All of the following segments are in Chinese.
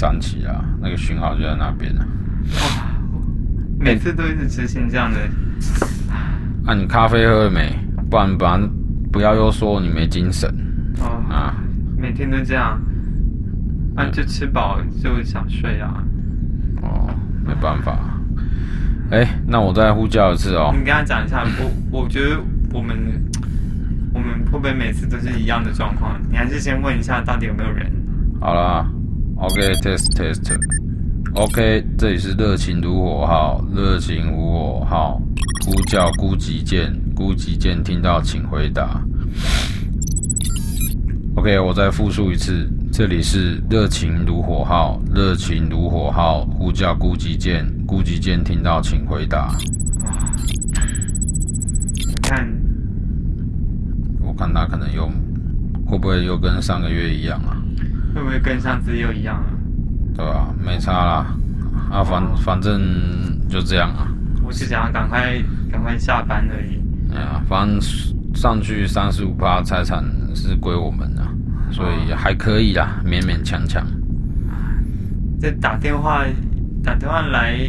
三期啊，那个讯号就在那边了。哇，每次都一直执行这样的。啊，你咖啡喝了没？不然不然不要又说你没精神。哦啊，每天都这样，啊，就吃饱就想睡啊。哦，没办法。哎，那我再呼叫一次哦。你跟他讲一下，我我觉得我们我们会不会每次都是一样的状况？你还是先问一下到底有没有人。好了，OK，test test，OK，这里是热情如火号，热情如火号，呼叫孤寂键，孤寂键听到请回答。OK，我再复述一次，这里是热情如火号，热情如火号，呼叫孤寂键，孤寂键听到请回答。你看，我看他可能又会不会又跟上个月一样啊？会不会跟上次又一样啊？对啊，没差啦，啊反反正就这样啊。我是想要赶快赶快下班而已。哎呀，反正上去三十五趴财产是归我们的。所以还可以啦，勉勉强强。这打电话打电话来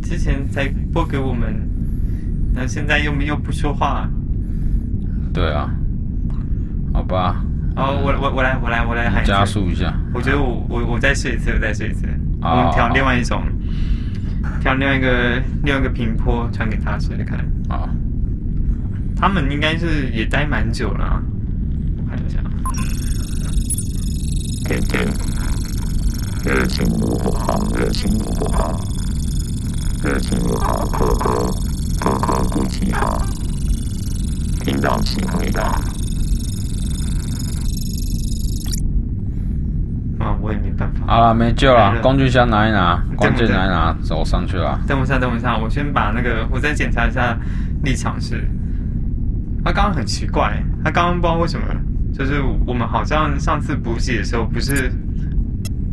之前才拨给我们，那现在又没又不说话。对啊，好吧。哦，我我我来我来我来喊加速一下。我觉得我我我再试一次，我再试一次。我们调另外一种，调另外一个另外一个平坡传给他试试看。啊。他们应该是也待蛮久了，我看一下。天天热情如火，热情如火，热情如火号，可可可可孤寂号，听到请回答。啊，我也没办法。好了，没救了，工具箱拿一拿，工具拿一拿，走上去了。等我一下，等我一下，我先把那个，我再检查一下立场是。他刚刚很奇怪，他刚刚不知道为什么。就是我们好像上次补给的时候，不是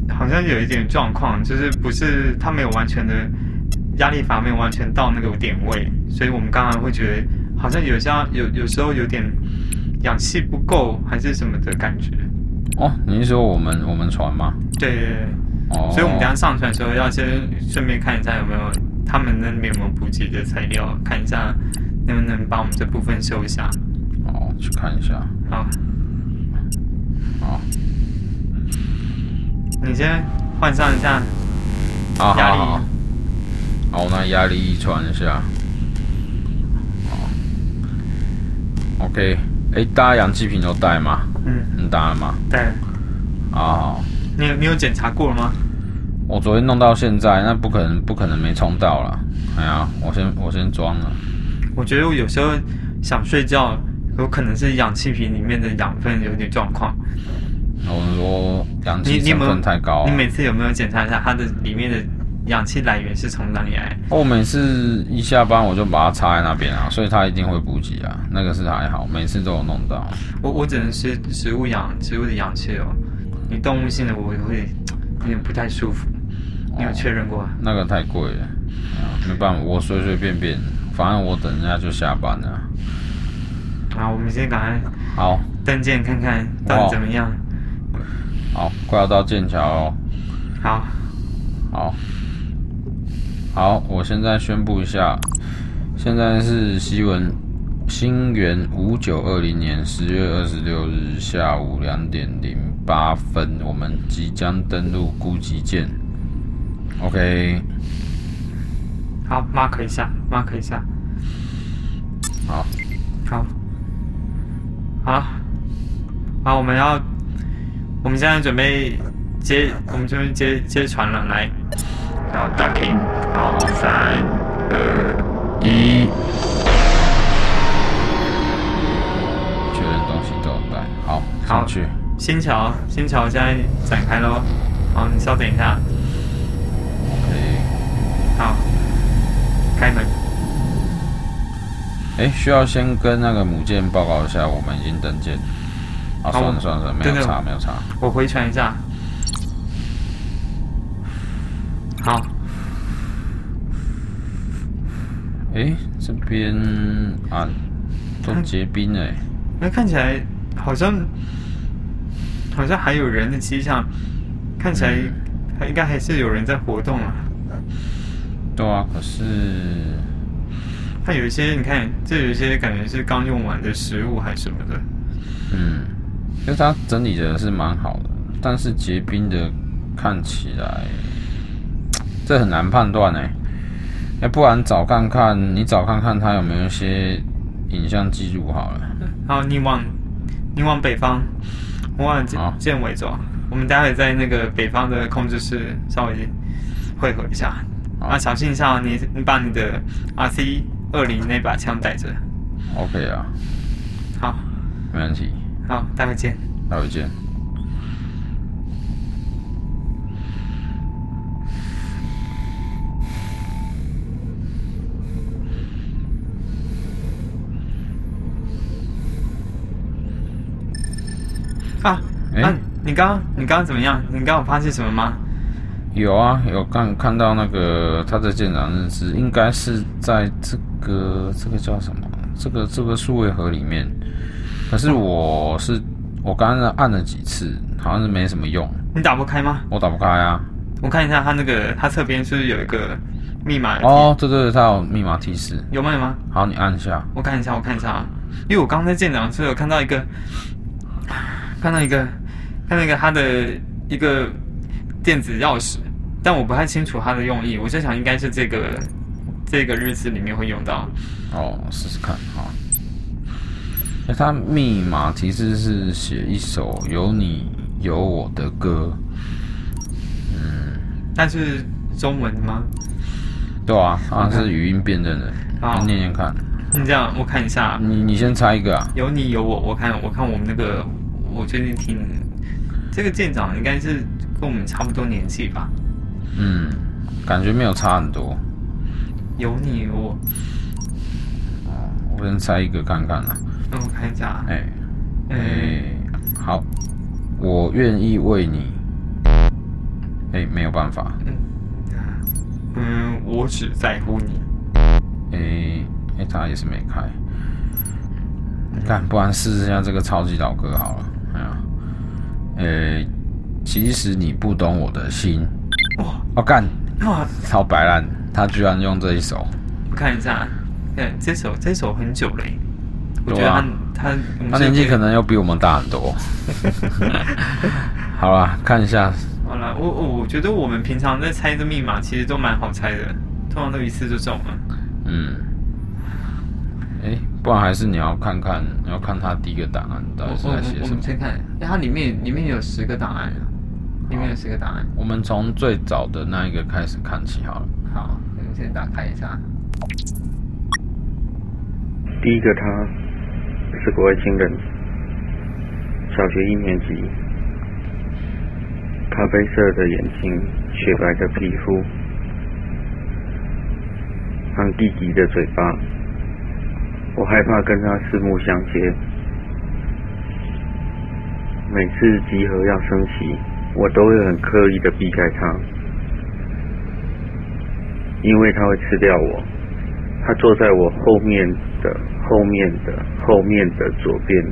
好像有一点状况，就是不是他没有完全的压力阀没有完全到那个点位，所以我们刚刚会觉得好像有像有有时候有点氧气不够还是什么的感觉。哦，你是说我们我们船吗？对对对。哦。所以我们等下上船的时候要先顺便看一下有没有他们那边有没有补给的材料，看一下能不能把我们这部分修一下。哦，去看一下。好。好，你先换上一下压力。好，好，那压力传一下。好，OK。哎，大家氧气瓶都带吗？嗯，你带了吗？带了。好，你有你有检查过了吗？我昨天弄到现在，那不可能不可能没充到了。哎呀，我先我先装了。我觉得我有时候想睡觉。有可能是氧气瓶里面的养分有点状况。我说氧气成分太高。你每次有没有检查一下它的里面的氧气来源是从哪里来？我每次一下班我就把它插在那边啊，所以它一定会补给啊。那个是还好，每次都有弄到。我我只能吃植物氧，植物的氧气哦。你动物性的我会有点不太舒服。你有确认过？那个太贵了，没办法，我随随便便，反正我等人家就下班了。好，我们先赶快好登舰看看到底怎么样。好，快要到剑桥哦。好，好，好，我现在宣布一下，现在是西文新元五九二零年十月二十六日下午两点零八分，我们即将登陆孤寂舰。OK。好，mark 一下，mark 一下。好，好。好，好，我们要，我们现在准备接，我们准备接接船了，来，好，打听，好，三、二、一，确认东西都有带，好，上去，新桥，新桥现在展开喽，好，你稍等一下，OK，好，开门。哎，需要先跟那个母舰报告一下，我们已经登舰。啊，算了算了，没有差，没有差。我回传一下。好。哎，这边啊，都结冰了。那看起来好像好像还有人的迹象，看起来还应该还是有人在活动啊。对啊，可是它有一些，你看，这有一些感觉是刚用完的食物还是什么的。嗯，其实它整理的是蛮好的，但是结冰的看起来，这很难判断哎。哎，不然找看看，你找看看他有没有一些影像记录好了。好，你往你往北方，我往建建纬走。我们待会在那个北方的控制室稍微汇合一下。啊，小心一下，你你把你的 RC 二零那把枪带着。OK 啊，好，没问题。好，待会见。待会见。啊，哎、欸啊，你刚刚你刚刚怎么样？你刚刚有发现什么吗？有啊，有看看到那个他在舰长日志，应该是在这个这个叫什么？这个这个数位盒里面。可是我是我刚刚按了几次，好像是没什么用。你打不开吗？我打不开啊。我看一下他那个，他侧边是不是有一个密码？哦，对对对，他有密码提示。有吗？有吗？好，你按一下。我看一下，我看一下啊。因为我刚刚在舰长室有看到一个，看到一个，看到一个他的一个。电子钥匙，但我不太清楚它的用意。我在想，应该是这个这个日子里面会用到。哦，试试看哈。那它密码提示是写一首有你有我的歌。嗯，那是中文吗？对啊，它是语音辨认的。好，念念看。你这样，我看一下。你你先猜一个啊。有你有我，我看我看我们那个，我最近听这个舰长应该是。跟我们差不多年纪吧，嗯，感觉没有差很多。有你有我，哦，我先猜一个看看啦。让我看一下。哎，哎，好，我愿意为你。哎，没有办法。嗯，嗯，我只在乎你。哎，哎，他也是没开。你看，不然试试下这个超级老歌好了。哎呀，哎。其实你不懂我的心，哇！我干哇，超白烂，他居然用这一首。我看一下，对，这首这首很久了，我觉得他、啊、他他年纪可能要比我们大很多。好了，看一下。好了，我我我觉得我们平常在猜这密码，其实都蛮好猜的，通常都一次就中了。嗯。哎，不然还是你要看看，你要看他第一个档案到底是在写什么？我们先看，哎，它里面里面有十个档案啊。里面有十个档案，我们从最早的那一个开始看起好了。好，我们先打开一下。第一个他是个外星人，小学一年级，咖啡色的眼睛，雪白的皮肤，憨低低的嘴巴，我害怕跟他四目相接，每次集合要升旗。我都会很刻意的避开他，因为他会吃掉我。他坐在我后面的、后面的、后面的左边，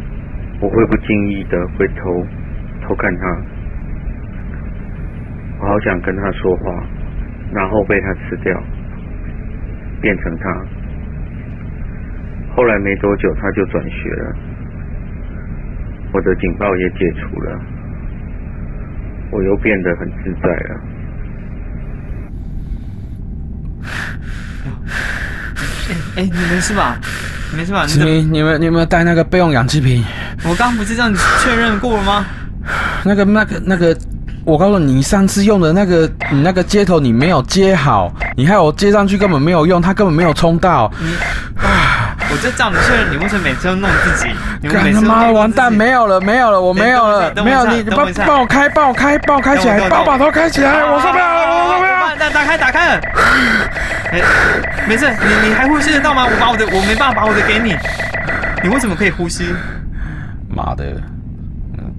我会不经意的回头偷看他。我好想跟他说话，然后被他吃掉，变成他。后来没多久他就转学了，我的警报也解除了。我又变得很自在了。哎、欸，你没事吧？没事吧？你你你们你有没有带那个备用氧气瓶？我刚刚不是这样确认过了吗？那个那个那个，我告诉你，你上次用的那个，你那个接头你没有接好，你害我接上去根本没有用，它根本没有充到。你我就这样子确认，你为什么每次都弄自己？你们每次他妈完蛋，没有了，没有了，我没有了，没有你，帮帮我开，帮我开，帮我开起来，帮我把头开起来，我受不了了，我受不了了。打打开，打开没事，你你还呼吸得到吗？我把我的，我没办法把我的给你。你为什么可以呼吸？妈的，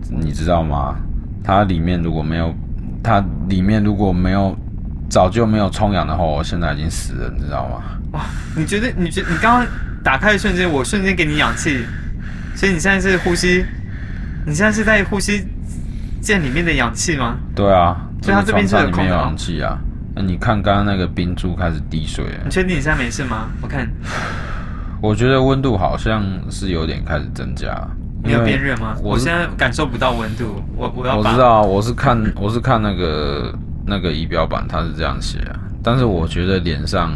你知道吗？它里面如果没有，它里面如果没有早就没有充氧的话，我现在已经死了，你知道吗？哇，你觉得？你觉得你刚刚打开的瞬间，我瞬间给你氧气，所以你现在是呼吸，你现在是在呼吸舰里面的氧气吗？对啊，所以它这边是有空的氧气啊。那你看刚刚那个冰柱开始滴水了，你确定你现在没事吗？我看，我觉得温度好像是有点开始增加。你有变热吗？我现在感受不到温度，我我要。我知道，我是看我是看那个那个仪表板，它是这样写啊。但是我觉得脸上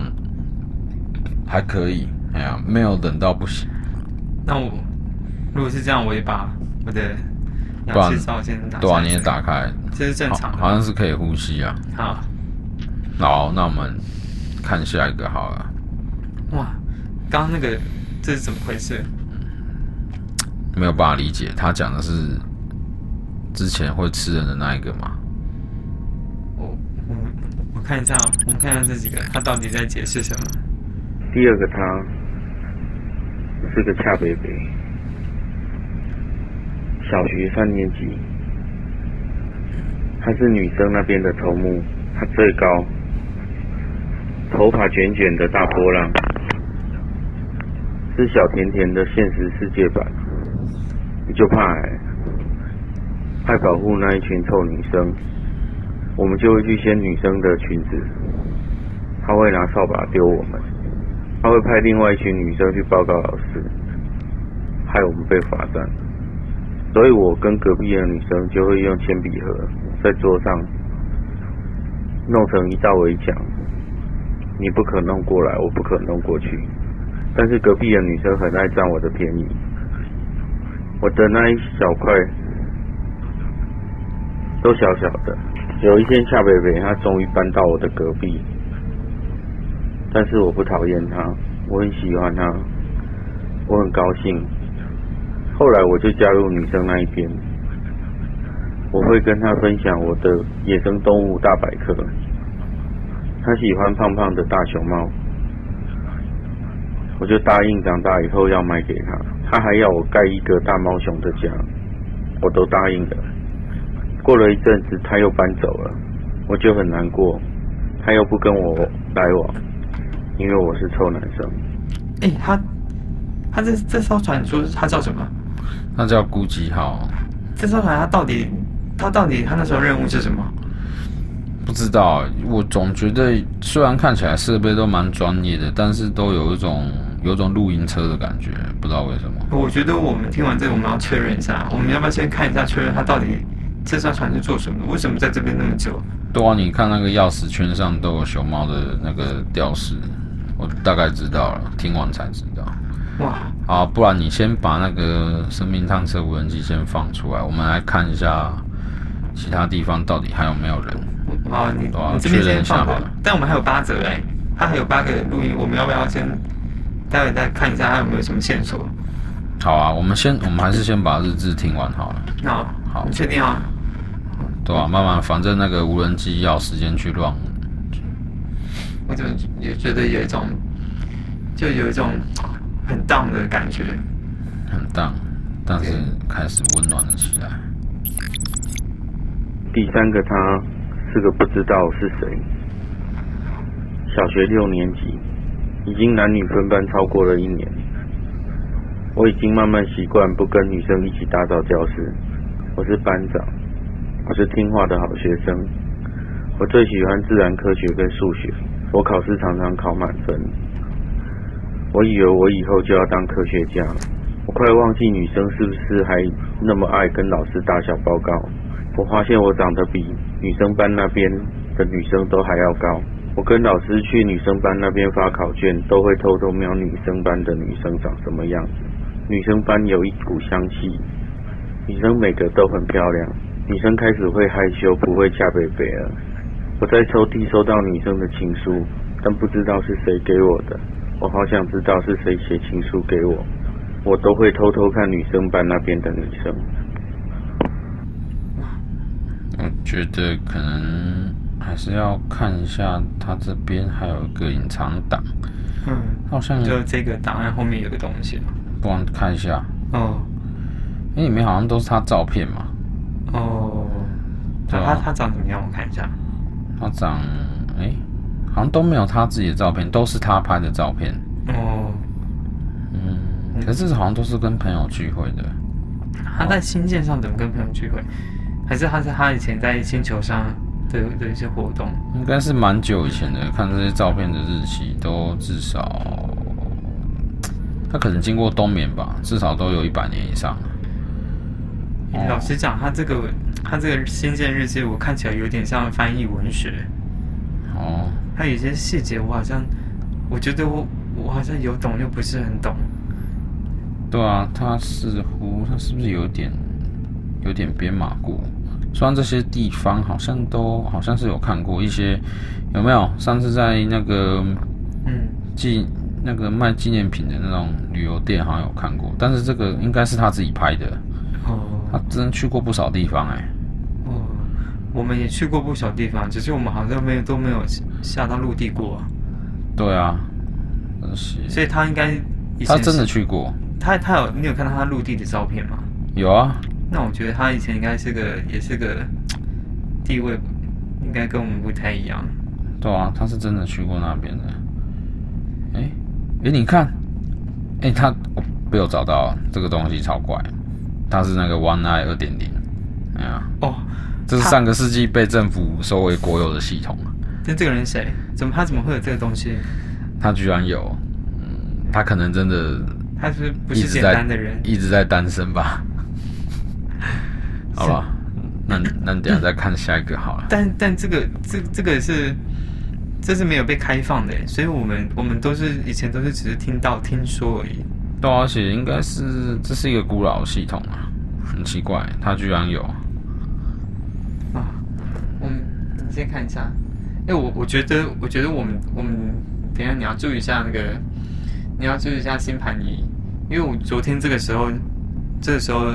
还可以，哎呀，没有冷到不行。那我如果是这样，我也把我的氧气罩先打开。对啊，你也打开，这是正常的，好像是可以呼吸啊。好，好，那我们看下一个好了。哇，刚刚那个这是怎么回事？没有办法理解，他讲的是之前会吃人的那一个吗？看一下，我们看一下这几个，他到底在解释什么？第二个他是个恰北北，小学三年级，他是女生那边的头目，他最高，头发卷卷的大波浪，是小甜甜的现实世界版。你就怕哎、欸，爱保护那一群臭女生，我们就会去掀女生的裙子，他会拿扫把丢我们，他会派另外一群女生去报告老师，害我们被罚站，所以我跟隔壁的女生就会用铅笔盒在桌上弄成一道围墙，你不可弄过来，我不可弄过去，但是隔壁的女生很爱占我的便宜。我的那一小块都小小的。有一天，夏北北他终于搬到我的隔壁，但是我不讨厌他，我很喜欢他，我很高兴。后来我就加入女生那一边，我会跟他分享我的野生动物大百科。他喜欢胖胖的大熊猫，我就答应长大以后要买给他。他还要我盖一个大猫熊的家，我都答应了。过了一阵子，他又搬走了，我就很难过。他又不跟我来往，因为我是臭男生。哎、欸，他他这这艘船说他叫什么？他叫孤寂号。这艘船他到底他到底他那时候任务是什么？不知道，我总觉得虽然看起来设备都蛮专业的，但是都有一种。有种露营车的感觉，不知道为什么。我觉得我们听完这个，我们要确认一下，我们要不要先看一下，确认他到底这艘船是做什么？为什么在这边那么久？对啊，你看那个钥匙圈上都有熊猫的那个吊饰，我大概知道了，听完才知道。哇，好，不然你先把那个生命探测无人机先放出来，我们来看一下其他地方到底还有没有人。好，你你这边先放好了。但我们还有八折哎，它还有八个录音，我们要不要先？待会再看一下，还有没有什么线索？好啊，我们先，我们还是先把日志听完好了。那，好，你确定啊？对啊，慢慢，反正那个无人机要时间去乱。我就也觉得有一种，就有一种很荡的感觉。很荡，但是开始温暖了起来。第三个他是个不知道是谁，小学六年级。已经男女分班超过了一年，我已经慢慢习惯不跟女生一起打扫教室。我是班长，我是听话的好学生。我最喜欢自然科学跟数学，我考试常常考满分。我以为我以后就要当科学家，我快忘记女生是不是还那么爱跟老师打小报告。我发现我长得比女生班那边的女生都还要高。我跟老师去女生班那边发考卷，都会偷偷瞄女生班的女生长什么样子。女生班有一股香气，女生每个都很漂亮。女生开始会害羞，不会恰北北了。我在抽屉收到女生的情书，但不知道是谁给我的。我好想知道是谁写情书给我。我都会偷偷看女生班那边的女生。我觉得可能。还是要看一下，他这边还有一个隐藏档，嗯，好像就这个档案后面有个东西，不然看一下哦，因为里面好像都是他照片嘛，哦，他他长怎么样？我看一下，他长哎、欸，好像都没有他自己的照片，都是他拍的照片。哦，嗯，可是好像都是跟朋友聚会的。他在星舰上怎么跟朋友聚会？还是他是他以前在星球上的的一些活动？应该是蛮久以前的，看这些照片的日期都至少，他可能经过冬眠吧，至少都有一百年以上。老实讲，他这个他这个新建日记，我看起来有点像翻译文学。哦，他有些细节，我好像我觉得我我好像有懂，又不是很懂。对啊，他似乎他是不是有点有点编码过？虽然这些地方好像都好像是有看过一些，有没有？上次在那个嗯纪那个卖纪念品的那种旅游店，好像有看过。但是这个应该是他自己拍的。哦，他真去过不少地方哎、欸。哦，我们也去过不少地方，只是我们好像没有都没有下到陆地过。对啊，是。所以他应该他真的去过。他他有你有看到他陆地的照片吗？有啊。那我觉得他以前应该是个也是个地位，应该跟我们不太一样。对啊，他是真的去过那边的。哎、欸、哎、欸，你看，哎、欸，他我被我找到这个东西超怪，他是那个 One Eye 二点零。哎呀，哦，这是上个世纪被政府收为国有的系统。那这个人谁？怎么他怎么会有这个东西？他居然有，嗯，他可能真的。他是不是简单的人？一直在单身吧。好了，那 那等下再看下一个好了。但但这个这这个是这是没有被开放的，所以我们我们都是以前都是只是听到听说而已。对，而且应该是这是一个古老系统啊，很奇怪，它居然有。啊，我们你先看一下。哎，我我觉得我觉得我们我们等一下你要注意一下那个。你要注意一下星盘仪，因为我昨天这个时候，这个时候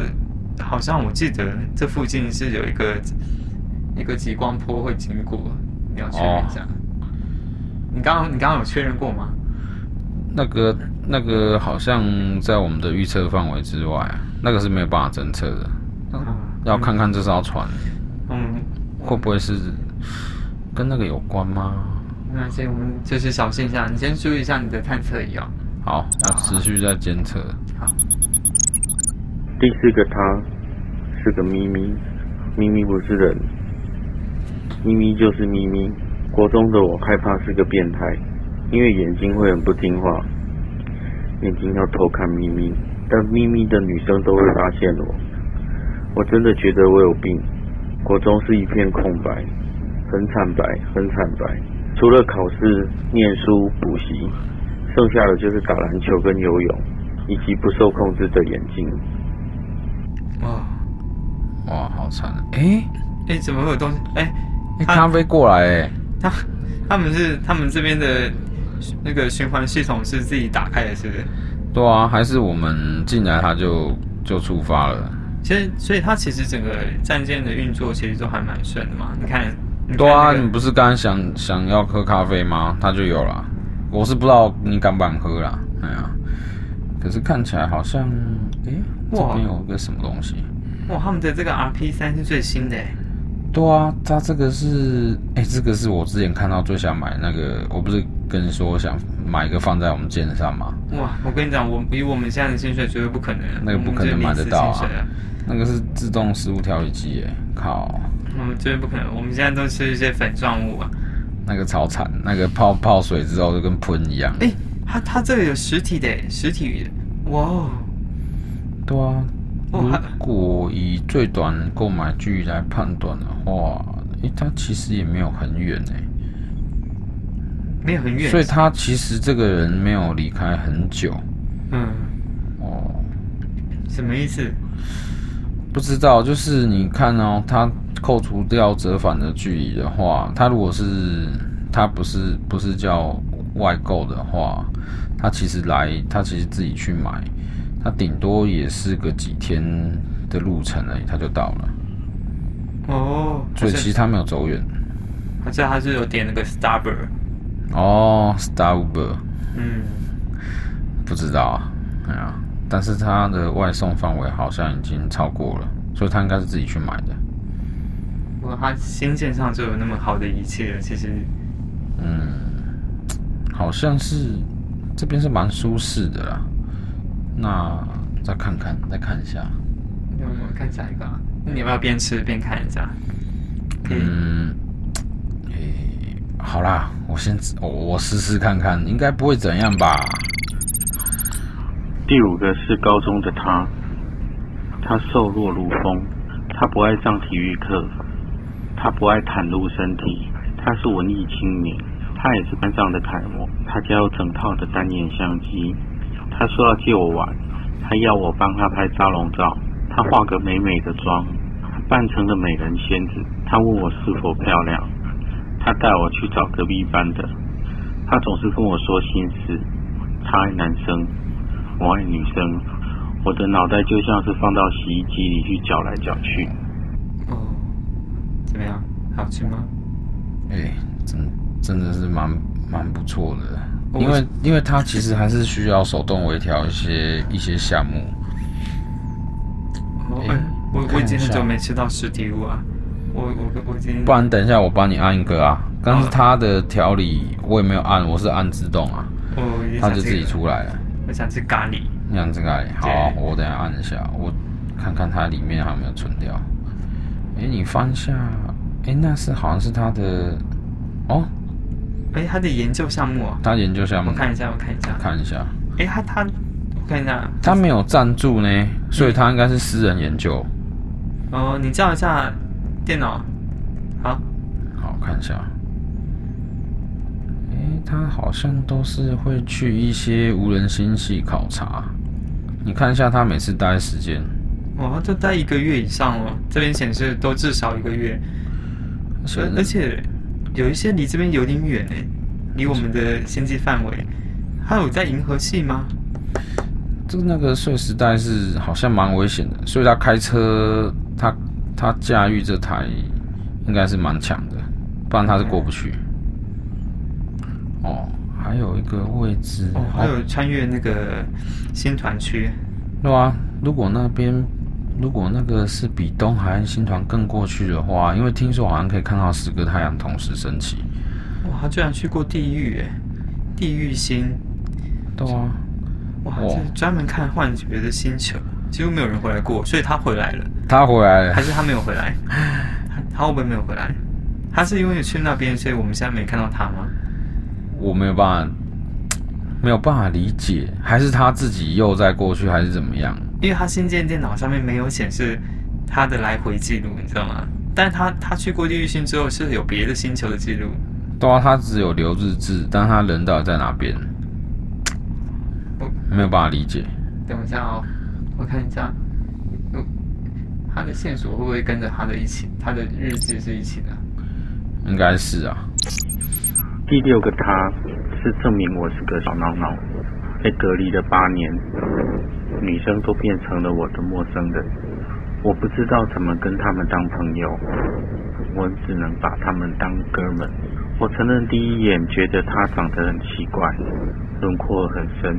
好像我记得这附近是有一个一个极光坡会经过，你要确认一下。哦、你刚刚你刚刚有确认过吗？那个那个好像在我们的预测范围之外，那个是没有办法侦测的。嗯、要看看这艘船，嗯，会不会是跟那个有关吗？那先我们就是小心一下，你先注意一下你的探测仪哦。好，那持续在监测。好，第四个他是个咪咪，咪咪不是人，咪咪就是咪咪。国中的我害怕是个变态，因为眼睛会很不听话，眼睛要偷看咪咪，但咪咪的女生都会发现我。我真的觉得我有病。国中是一片空白，很惨白，很惨白，除了考试、念书、补习。剩下的就是打篮球跟游泳，以及不受控制的眼睛。哇哇，好惨！哎哎，怎么会有东西？哎，咖啡过来哎！他他们是他们这边的那个循环系统是自己打开的，是不是？对啊，还是我们进来它就就出发了。其实，所以它其实整个战舰的运作其实都还蛮顺的嘛。你看，你看对啊，你不是刚刚想想要喝咖啡吗？它就有了。我是不知道你敢不敢喝啦，哎呀，可是看起来好像，哎、欸，这边有个什么东西？哇，他们的这个 RP 三是最新的。对啊，它这个是，哎、欸，这个是我之前看到最想买那个，我不是跟你说我想买一个放在我们肩上吗？哇，我跟你讲，我以我们现在的薪水绝对不可能，那个不可能买得到啊，那个是自动食物调理机，哎，靠，我们绝对不可能，我们现在都吃一些粉状物啊。那个超惨，那个泡泡水之后就跟喷一样。哎、欸，它它这个有实体的，实体的，哇！对啊，如果以最短购买距离来判断的话，哎、欸，它其实也没有很远哎，没有很远，所以他其实这个人没有离开很久。嗯，哦，什么意思？不知道，就是你看哦，他。扣除掉折返的距离的话，他如果是他不是不是叫外购的话，他其实来他其实自己去买，他顶多也是个几天的路程而已，它就到了。哦，所以其实它没有走远。而且他是有点那个 Starboard。哦，Starboard。嗯，不知道啊，哎呀，但是它的外送范围好像已经超过了，所以他应该是自己去买的。不过他新线上就有那么好的仪器了，其实嗯，好像是这边是蛮舒适的啦。那再看看，再看一下。那我看下一个啊。那你要不要边吃边看一下？嗯，诶、欸，好啦，我先我我试试看看，应该不会怎样吧。第五个是高中的他，他瘦弱如风，他不爱上体育课，他不爱袒露身体，他是文艺青年，他也是班上的楷模，他家有整套的单眼相机，他说要借我玩，他要我帮他拍沙龙照，他化个美美的妆，扮成了美人仙子，他问我是否漂亮，他带我去找隔壁班的，他总是跟我说心事，他爱男生。我爱女生，我的脑袋就像是放到洗衣机里去搅来搅去。哦，怎么样？好吃吗？哎、欸，真真的是蛮蛮不错的，因为因为它其实还是需要手动微调一些一些项目。哦，欸、我我已经很久没吃到实体物啊，我我我已经。不然等一下我帮你按一个啊，但是它的调理我也没有按，我是按自动啊，它就自己出来了。我想吃咖喱，你想吃咖喱？好、啊，我等一下按一下，我看看它里面还有没有存掉。哎、欸，你翻下，哎、欸，那是好像是它的哦，哎、欸，他的研究项目啊，他研究项目，我看一下，我看一下，看一下。哎、欸，他他，我看一下，他没有赞助呢，所以他应该是私人研究。哦，你叫一下电脑，好，好看一下。哎他好像都是会去一些无人星系考察，你看一下他每次待时间，哇，都待一个月以上了，这边显示都至少一个月，而而且有一些离这边有点远诶，离我们的星际范围，还有在银河系吗？这个那个碎时代是好像蛮危险的，所以他开车，他他驾驭这台应该是蛮强的，不然他是过不去。哦，还有一个位置哦，还有穿越那个星团区，对啊，如果那边如果那个是比东海岸星团更过去的话，因为听说好像可以看到十个太阳同时升起。哇，他居然去过地狱诶，地狱星。对啊，哇，这专门看幻觉的星球，几乎没有人回来过，所以他回来了。他回来了，还是他没有回来？他 他会不会没有回来？他是因为去那边，所以我们现在没看到他吗？我没有办法，没有办法理解，还是他自己又在过去，还是怎么样？因为他新建电脑上面没有显示他的来回记录，你知道吗？但他他去过地狱星之后是有别的星球的记录。对啊，他只有留日志，但他人到底在哪边？我没有办法理解。等一下哦，我看一下，他的线索会不会跟着他的一起？他的日志是一起的？应该是啊。第六个他是证明我是个小孬孬，被隔离了八年，女生都变成了我的陌生人，我不知道怎么跟他们当朋友，我只能把他们当哥们。我承认第一眼觉得他长得很奇怪，轮廓很深，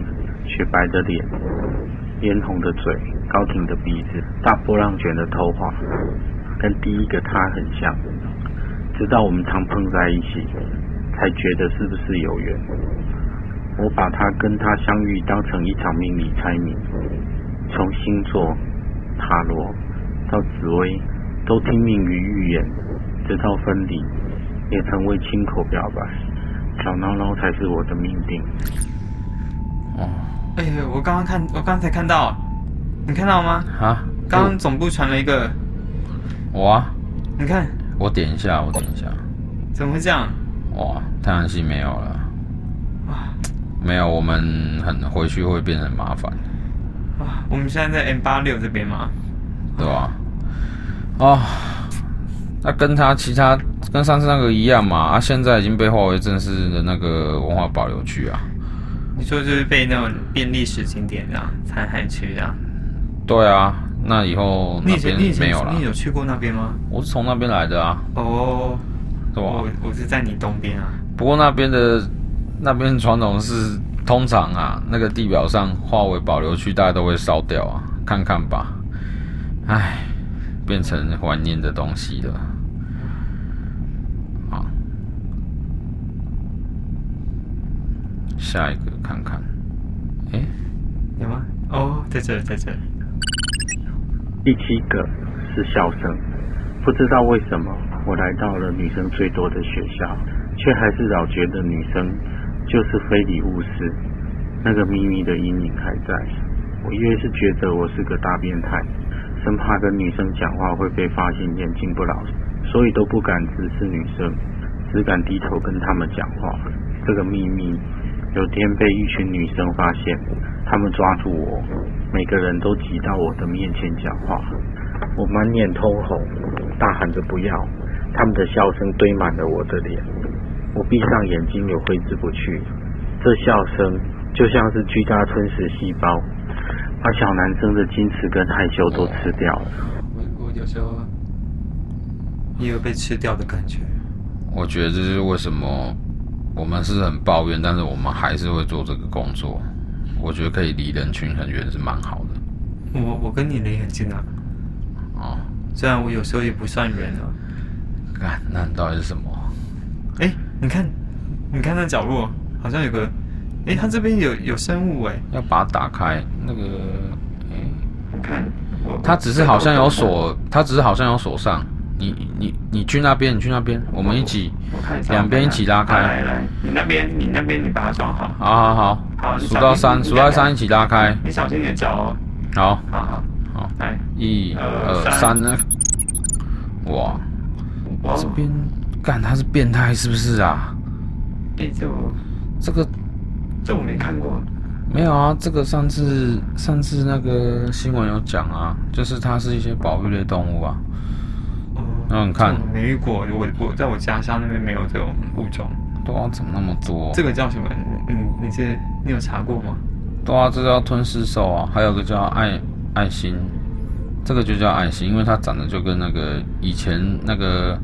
雪白的脸，嫣红的嘴，高挺的鼻子，大波浪卷的头发，跟第一个他很像，直到我们常碰在一起。才觉得是不是有缘？我把他跟他相遇当成一场命理猜谜，从星座、塔罗到紫薇，都听命于预言，直到分离，也曾为亲口表白，小孬孬才是我的命定。哦，哎，我刚刚看，我刚才看到，你看到吗？啊，刚刚总部传了一个，我啊，你看，我点一下，我点一下，怎么会这样？哇，太阳系没有了，啊，没有，我们很回去会变成麻烦。啊，我们现在在 M 八六这边吗？对吧？啊，那跟他其他跟上次那个一样嘛？啊，现在已经被划为正式的那个文化保留区啊。你说就是被那种变历史景点啊残骸区啊？对啊，那以后那边没有了。你有去过那边吗？我是从那边来的啊。哦。对吧我我是在你东边啊，不过那边的那边传统是通常啊，那个地表上化为保留区，大家都会烧掉啊，看看吧。唉，变成怀念的东西了。好，下一个看看。哎，有吗？哦，在这，在这。第七个是笑声，不知道为什么我来到了女生最多的学校，却还是老觉得女生就是非礼勿视，那个秘密的阴影还在。我越是觉得我是个大变态，生怕跟女生讲话会被发现眼睛不老实，所以都不敢直视女生，只敢低头跟她们讲话。这个秘密有天被一群女生发现，她们抓住我，每个人都挤到我的面前讲话。我满脸通红，大喊着不要，他们的笑声堆满了我的脸。我闭上眼睛也挥之不去，这笑声就像是巨大吞噬细胞，把小男生的矜持跟害羞都吃掉了。我我有时候也有被吃掉的感觉。我觉得这是为什么我们是很抱怨，但是我们还是会做这个工作。我觉得可以离人群很远是蛮好的。我我跟你离很近啊。哦。虽然我有时候也不算远啊。看，那到底是什么？哎，你看，你看那角落好像有个。哎，它这边有有生物哎，要把它打开。那个，哎，你看，它只是好像有锁，它只是好像有锁上。你你你去那边，你去那边，我们一起，两边一起拉开。来来，你那边你那边你把它装好。好好好，好，数到三，数到三一起拉开。你小心点脚哦。好，好好好，来，一二三呢。哇，这边干他是变态是不是啊？哎，这我这个。这我没看过，没有啊，这个上次上次那个新闻有讲啊，就是它是一些保育类动物啊。哦，那你看，没遇过，我我在我家乡那边没有这种物种。对啊，怎么那么多？这个叫什么？嗯，你是你有查过吗？对啊，这叫吞噬兽啊，还有个叫爱爱心，这个就叫爱心，因为它长得就跟那个以前那个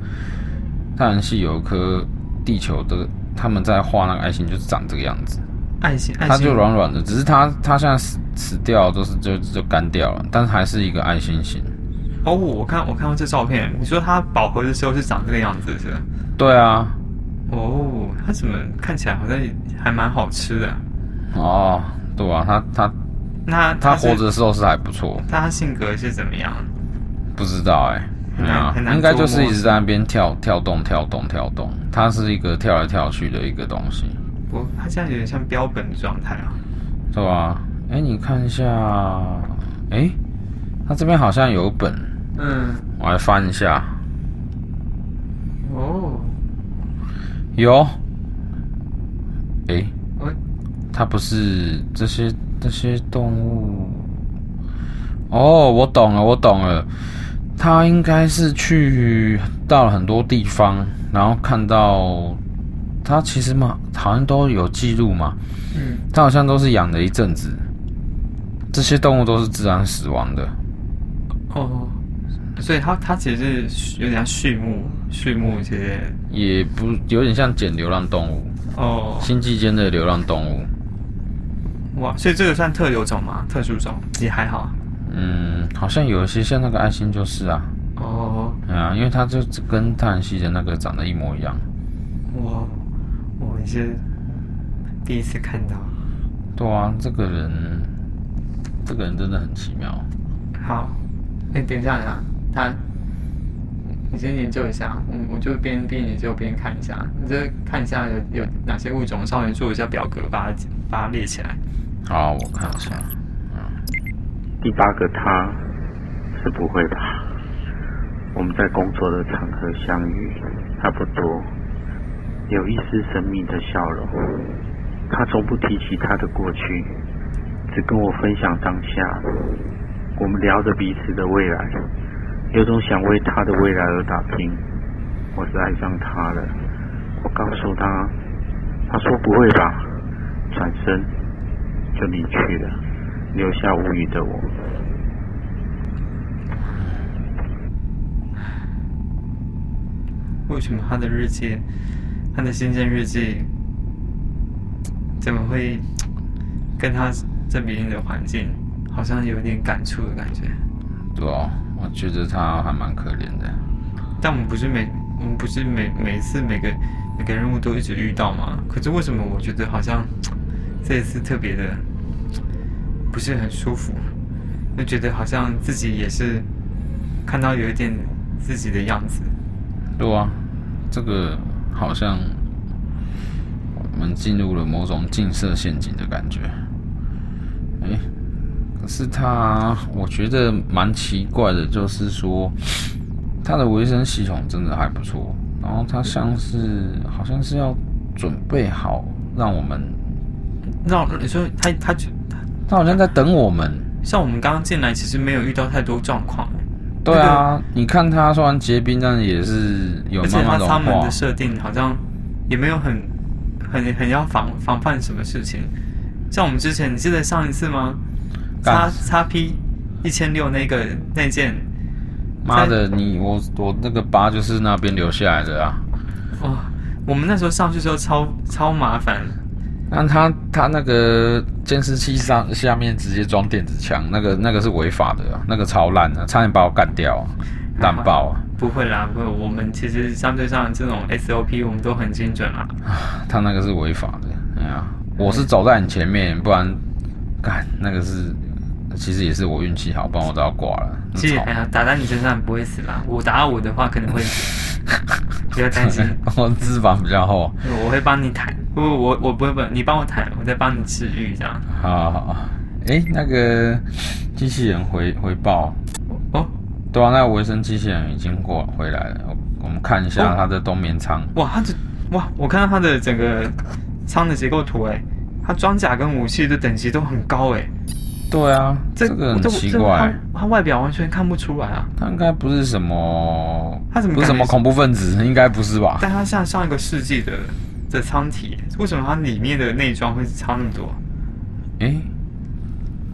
太阳系有一颗地球的，他们在画那个爱心就是长这个样子。爱心，爱心，它就软软的，只是它它现在死死掉，都是就就干掉了，但是还是一个爱心形。哦，我看我看过这照片，你说它饱和的时候是长这个样子是吧？对啊。哦，它怎么看起来好像还蛮好吃的？哦，对啊，它它那它活着的时候是还不错。它性格是怎么样？不知道哎、啊，应该就是一直在那边跳跳动跳动跳动，它是一个跳来跳去的一个东西。不，它现在有点像标本的状态啊，对吧？哎，你看一下，哎，它这边好像有本，嗯，我来翻一下。哦，有，哎，它不是这些这些动物。哦，我懂了，我懂了，它应该是去到了很多地方，然后看到。他其实嘛，好像都有记录嘛。嗯，他好像都是养了一阵子，这些动物都是自然死亡的。哦，所以他他其实是有点像畜牧，畜牧一些也不有点像捡流浪动物。哦，星际间的流浪动物。哇，所以这个算特有种吗？特殊种也还好。嗯，好像有一些像那个爱心就是啊。哦。对啊，因为它就跟太阳系的那个长得一模一样。哇。我是第一次看到。对啊，这个人，这个人真的很奇妙。好，哎，等一下啊，他，你先研究一下，嗯，我就边边研究边看一下，你就看一下有有哪些物种，稍微做一下表格，把它把它列起来。好，我看一下。第八个他是不会吧？我们在工作的场合相遇，差不多。有一丝神秘的笑容，他从不提起他的过去，只跟我分享当下。我们聊着彼此的未来，有种想为他的未来而打拼。我是爱上他了，我告诉他，他说不会吧，转身就离去了，留下无语的我。为什么他的日记？他的新鲜日记怎么会跟他这边的环境好像有点感触的感觉？对哦，我觉得他还蛮可怜的。但我们不是每我们不是每每次每个每个任务都一直遇到吗？可是为什么我觉得好像这一次特别的不是很舒服，就觉得好像自己也是看到有一点自己的样子。对啊，这个好像我们进入了某种镜射陷阱的感觉。哎，可是他，我觉得蛮奇怪的，就是说他的维生系统真的还不错，然后他像是好像是要准备好让我们。那你说他他他他好像在等我们。像我们刚刚进来，其实没有遇到太多状况。对啊，那个、你看他虽然结冰，但也是有慢慢融化。而且他舱门的设定好像也没有很很很要防防范什么事情。像我们之前，你记得上一次吗？叉叉 P 一千六那个那件。妈的，你我我那个疤就是那边留下来的啊！哇、哦，我们那时候上去的时候超超麻烦。那他他那个监视器上下面直接装电子枪，那个那个是违法的，那个超烂的，差点把我干掉，烂爆啊！不会啦，不会，我们其实相对上这种 SOP 我们都很精准啊。他那个是违法的，哎呀，我是走在你前面，不然干那个是其实也是我运气好，不然我都要挂了。其实哎呀，打在你身上不会死啦，我打我的话可能会死，不要担心。我脂肪比较厚，我会帮你弹。不，我我不会不，你帮我弹，我再帮你治愈，这样。好好好。哎，那个机器人回回报。哦。对啊，那个维生机器人已经过回来了。我们看一下它的冬眠舱。哇，它的哇，我看到它的整个舱的结构图，哎，它装甲跟武器的等级都很高，哎。对啊，这个很奇怪。它外表完全看不出来啊。它应该不是什么，它怎么不是什么恐怖分子？应该不是吧？但它像上一个世纪的。的舱体为什么它里面的内装会差那么多？哎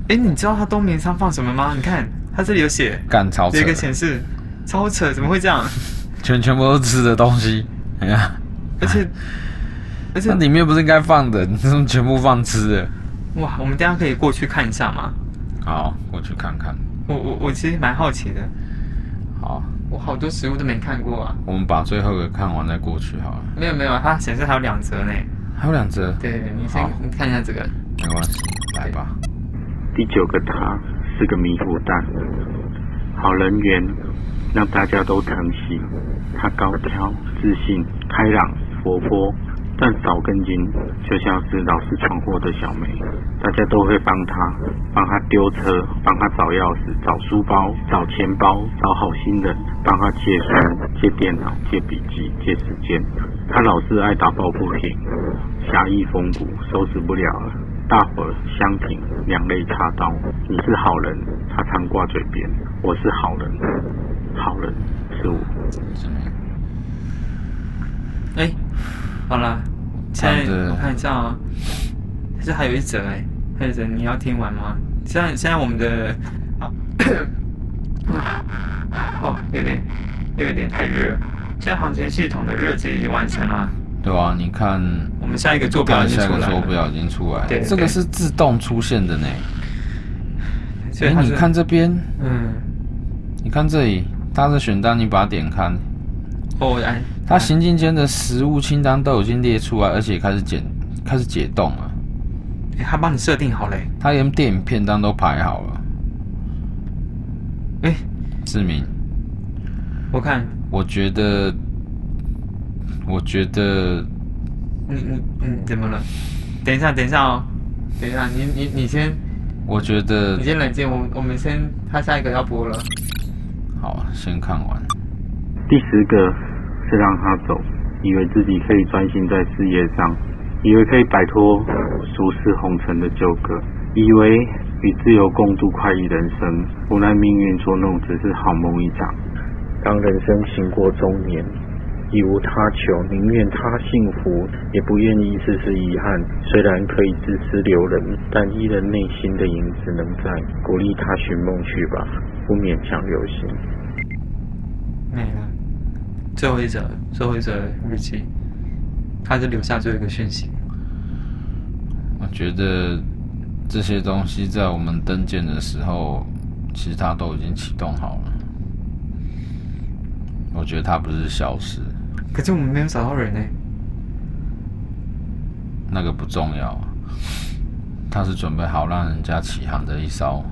哎，你知道它冬眠舱放什么吗？你看它这里有写，干超扯，有一个显示，超扯，怎么会这样？全全部都是吃的东西，哎呀，而且而且里面不是应该放的，你怎么全部放吃的？哇，我们等下可以过去看一下吗？好，过去看看。我我我其实蛮好奇的。好。我好多食物都没看过啊！我们把最后一个看完再过去好了。没有没有，它显示还有两折呢。还有两折？对对对，你先你看一下这个。没关系，来吧。第九个他是个迷糊蛋，好人缘让大家都疼惜。他高挑、自信、开朗、活泼。但少根筋，就像是老是闯祸的小梅，大家都会帮他，帮他丢车，帮他找钥匙、找书包、找钱包、找好心人，帮他借书、借电脑、借笔记、借时间。他老是爱打抱不平，侠义风骨，收拾不了了。大伙儿相挺，两肋插刀。你是好人，他常挂嘴边。我是好人，好人是我。哎。好了，现在我看一下啊，这还有一则哎，还有一则你要听完吗？现在现在我们的啊，哦有点有点太热，现在航天系统的热机已经完成了。对啊，你看我们下一个坐标已经出来了。下一个坐标已经出来了。对，这个是自动出现的呢。哎，你看这边，嗯，你看这里，它的选单你把它点开。哦，哎。他行进间的食物清单都已经列出来，而且开始解开始解冻了。哎，他帮你设定好嘞，他连电影片单都排好了。哎，志明，我看，我觉得，我觉得，你你你怎么了？等一下，等一下哦，等一下，你你你先，我觉得，你先冷静，我我们先，他下一个要播了。好，先看完第十个。是让他走，以为自己可以专心在事业上，以为可以摆脱俗世红尘的纠葛，以为与自由共度快意人生。无奈命运捉弄，只是好梦一场。当人生行过中年，已无他求，宁愿他幸福，也不愿意丝丝遗憾。虽然可以自私留人，但依人内心的影子仍在，鼓励他寻梦去吧，不勉强留心。没了。最后一则，最后一则日记，他就留下最后一个讯息。我觉得这些东西在我们登舰的时候，其实它都已经启动好了。我觉得它不是消失。可是我们没有找到人呢。那个不重要。他是准备好让人家起航的一艘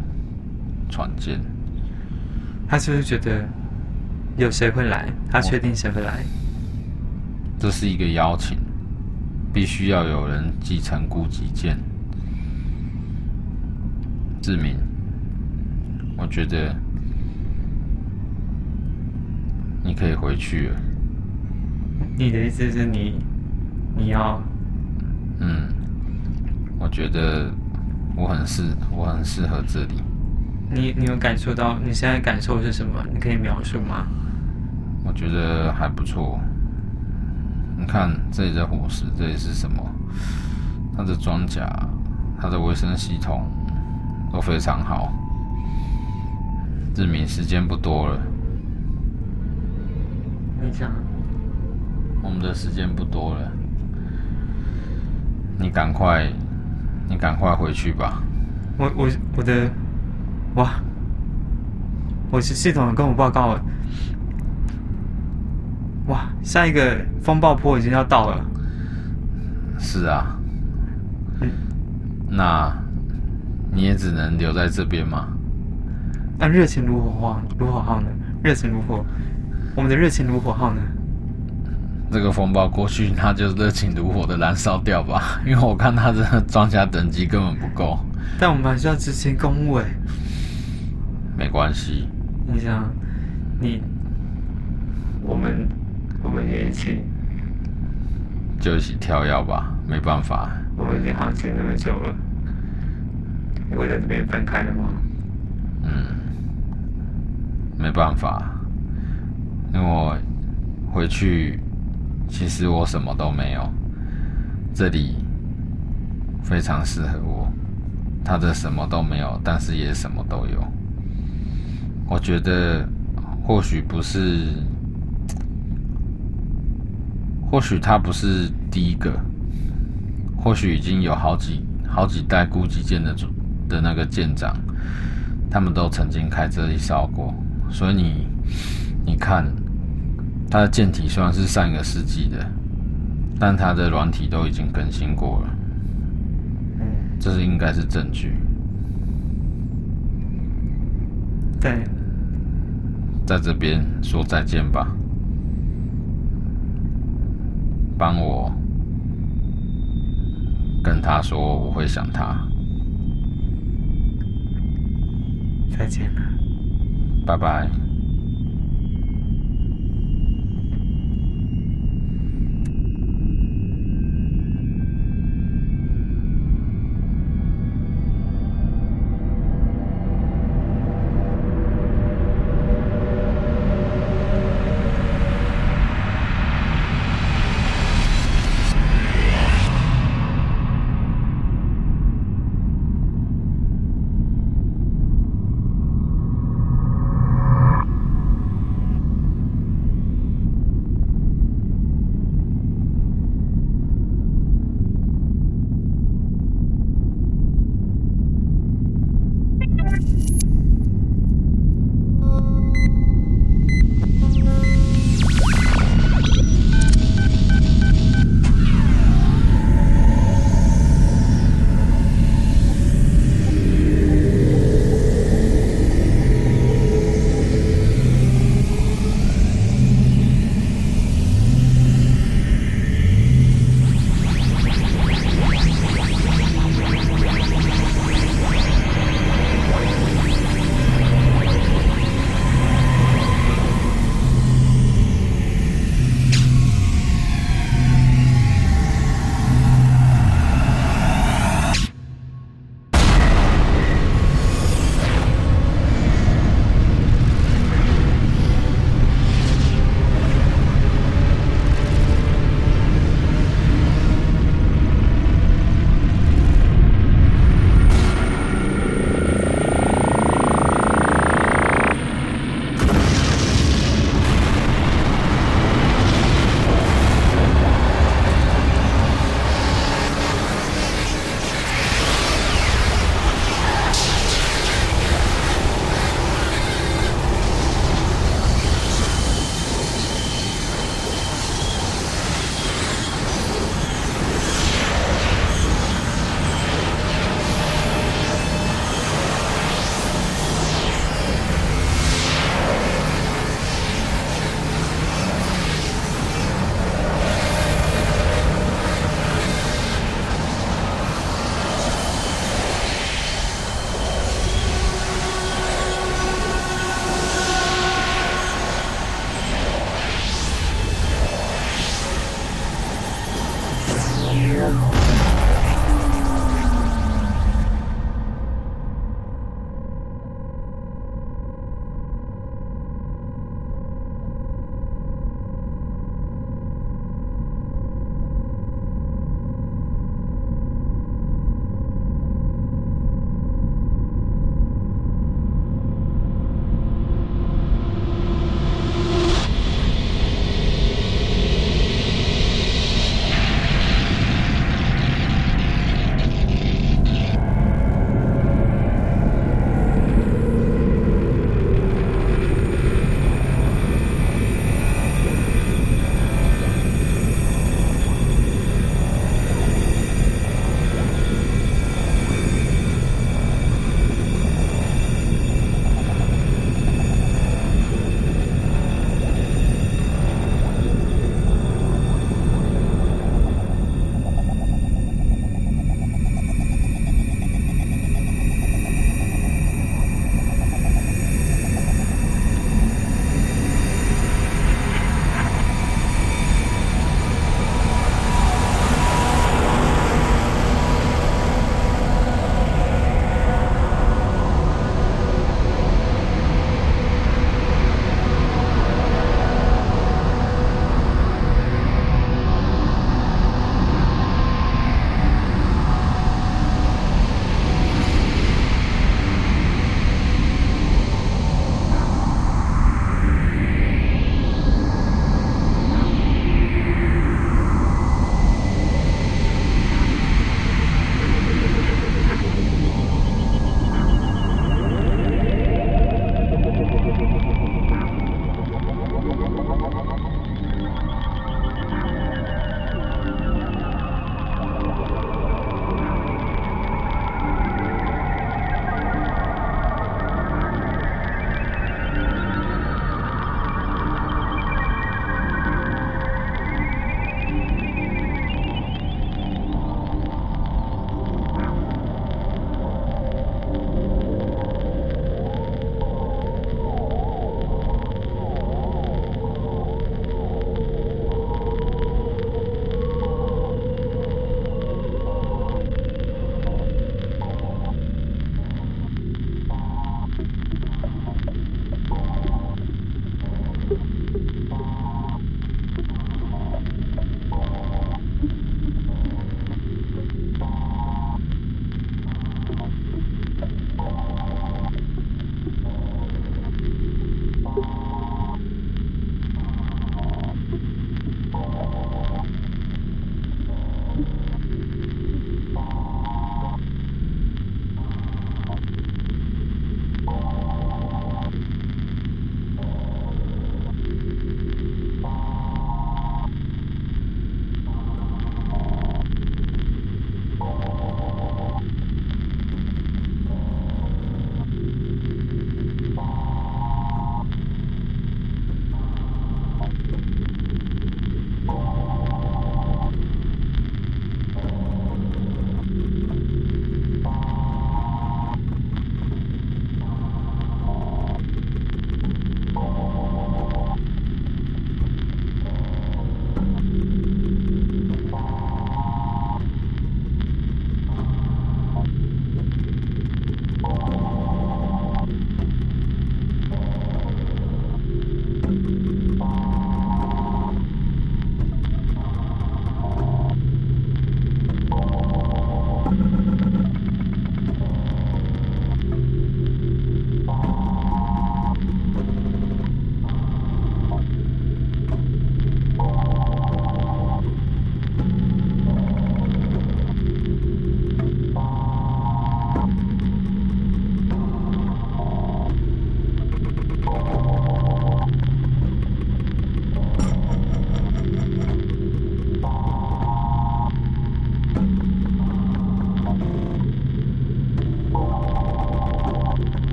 船舰。他是不是觉得有谁会来？他确定谁会来？这是一个邀请，必须要有人继承孤寂剑。志明，我觉得你可以回去了。你的意思是你，你要？嗯，我觉得我很适，我很适合这里。你你有感受到你现在感受是什么？你可以描述吗？我觉得还不错。你看这里的伙食，这里是什么？它的装甲，它的卫生系统。都非常好，志明，时间不多了。你讲？我们的时间不多了，你赶快，你赶快回去吧。我我我的，哇！我是系统跟我报告了，哇！下一个风暴坡已经要到了。是啊。嗯。那。你也只能留在这边吗？那热情如火号，如火号呢？热情如火，我们的热情如火号呢？这个风暴过去，它就热情如火的燃烧掉吧。因为我看它的装甲等级根本不够。但我们还是要执行公务哎。没关系。你想，你，我们，我们也一起，就一起跳药吧。没办法。我们已经航行那么久了。你会在这边分开的吗？嗯，没办法，因为我回去，其实我什么都没有，这里非常适合我，他的什么都没有，但是也什么都有。我觉得或许不是，或许他不是第一个，或许已经有好几好几代孤寂舰的主。的那个舰长，他们都曾经开这一艘过，所以你你看，它的舰体虽然是上一个世纪的，但它的软体都已经更新过了，这是应该是证据。对，在这边说再见吧，帮我跟他说我会想他。再见了，拜拜。